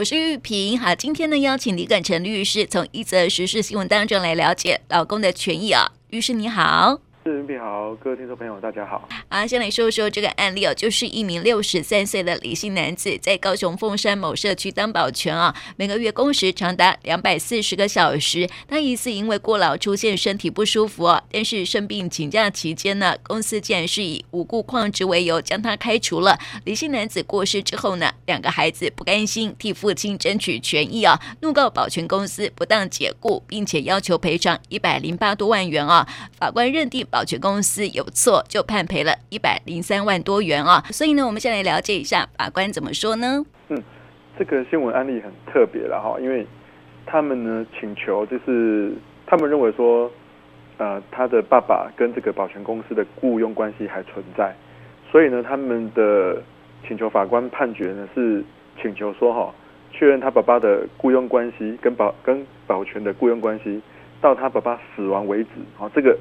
我是玉萍。好，今天呢，邀请李敢成律师从一则时事新闻当中来了解老公的权益啊。律师你好。是，你好，各位听众朋友，大家好。啊，先来说说这个案例哦，就是一名六十三岁的李姓男子，在高雄凤山某社区当保全啊，每个月工时长达两百四十个小时。他疑似因为过劳出现身体不舒服哦，但是生病请假期间呢，公司竟然是以无故旷职为由将他开除了。李姓男子过世之后呢，两个孩子不甘心，替父亲争取权益啊，怒告保全公司不当解雇，并且要求赔偿一百零八多万元啊。法官认定。保保全公司有错，就判赔了一百零三万多元啊！所以呢，我们先来了解一下法官怎么说呢？嗯，这个新闻案例很特别了哈，因为他们呢请求，就是他们认为说，呃，他的爸爸跟这个保全公司的雇佣关系还存在，所以呢，他们的请求法官判决呢是请求说哈，确认他爸爸的雇佣关系跟保跟保全的雇佣关系到他爸爸死亡为止，好，这个。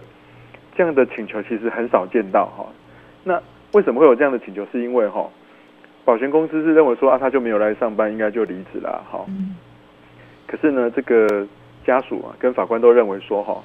这样的请求其实很少见到哈，那为什么会有这样的请求？是因为哈，保全公司是认为说啊，他就没有来上班，应该就离职了哈。可是呢，这个家属啊跟法官都认为说哈，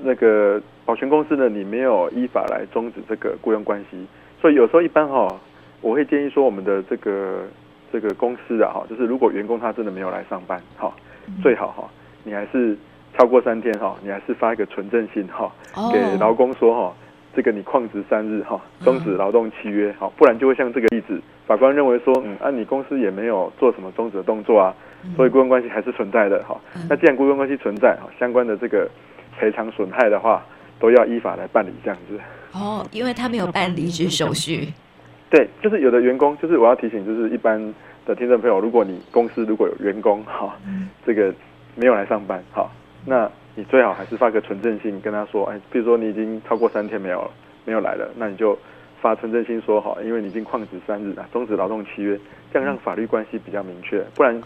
那个保全公司呢，你没有依法来终止这个雇佣关系，所以有时候一般哈，我会建议说，我们的这个这个公司啊哈，就是如果员工他真的没有来上班哈，最好哈，你还是。超过三天哈，你还是发一个存证信哈，给劳工说哈，这个你旷职三日哈，终止劳动契约哈，不然就会像这个例子，法官认为说，嗯，啊，你公司也没有做什么终止的动作啊，所以雇佣关系还是存在的哈。那既然雇佣关系存在哈，相关的这个赔偿损害的话，都要依法来办理这样子。哦，因为他没有办离职手续。对，就是有的员工，就是我要提醒，就是一般的听众朋友，如果你公司如果有员工哈，这个没有来上班哈。那你最好还是发个存证信跟他说，哎，比如说你已经超过三天没有没有来了，那你就发存证信说好，因为你已经旷职三日了，终止劳动契约，这样让法律关系比较明确，不然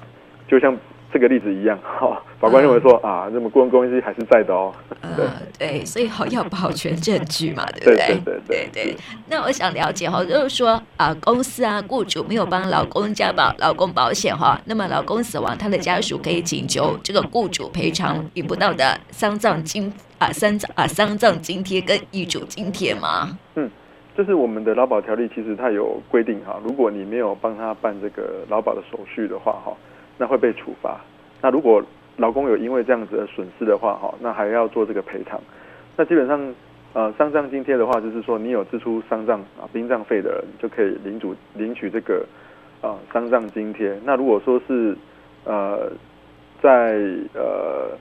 就像。这个例子一样，哈，法官认为说、嗯、啊，那么雇佣关系还是在的哦。对、嗯、对，所以好要保全证据嘛，对不对？对对对对，对。那我想了解哈，就是说啊，公司啊，雇主没有帮老公加保老公保险哈，那么老公死亡，他的家属可以请求这个雇主赔偿领不到的丧葬金啊，丧葬啊，丧葬津贴跟遗嘱津贴吗？嗯，就是我们的劳保条例其实它有规定哈，如果你没有帮他办这个劳保的手续的话哈。那会被处罚。那如果劳工有因为这样子的损失的话，哈，那还要做这个赔偿。那基本上，呃，丧葬津贴的话，就是说你有支出丧葬啊殡葬费的人，就可以领主领取这个呃丧葬津贴。那如果说是呃在呃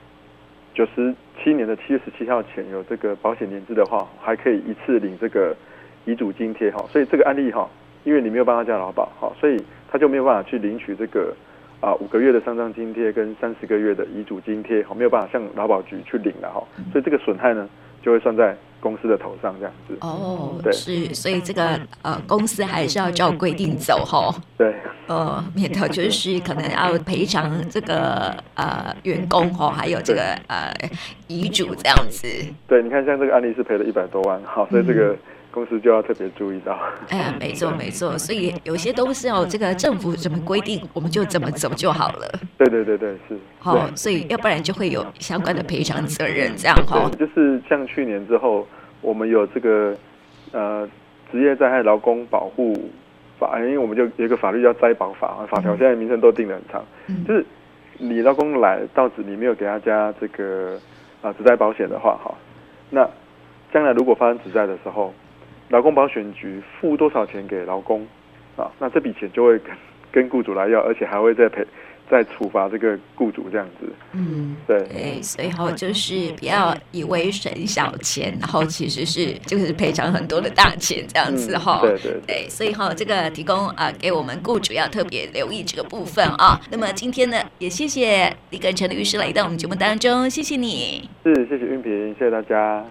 九十七年的七月十七号前有这个保险年资的话，还可以一次领这个遗嘱津贴哈。所以这个案例哈，因为你没有帮他加劳保，哈，所以他就没有办法去领取这个。啊，五个月的丧葬津贴跟三十个月的遗嘱津贴，好，没有办法向劳保局去领了哈，所以这个损害呢，就会算在公司的头上这样子。哦，对，是，所以这个呃，公司还是要照规定走哈。对。呃，免得就是可能要赔偿这个呃员工哈，还有这个呃遗嘱这样子。对，你看像这个案例是赔了一百多万，好，所以这个。嗯公司就要特别注意到，哎呀，没错没错，所以有些都是要这个政府怎么规定，我们就怎么走就好了。对对对对，是。好，所以要不然就会有相关的赔偿责任，这样哈。就是像去年之后，我们有这个呃职业灾害劳工保护法，因为我们就有一个法律叫灾保法啊，法条现在名称都定得很长，嗯、就是你劳工来到职，你没有给他加这个啊职灾保险的话，哈，那将来如果发生职灾的时候。劳工保险局付多少钱给劳工啊？那这笔钱就会跟跟雇主来要，而且还会再赔、再处罚这个雇主这样子。嗯，对。对，所以后就是不要以为省小钱，然后其实是就是赔偿很多的大钱这样子哈、嗯。对对对。所以哈，这个提供啊给我们雇主要特别留意这个部分啊。那么今天呢，也谢谢李根成律师来到我们节目当中，谢谢你。是，谢谢韵萍，谢谢大家。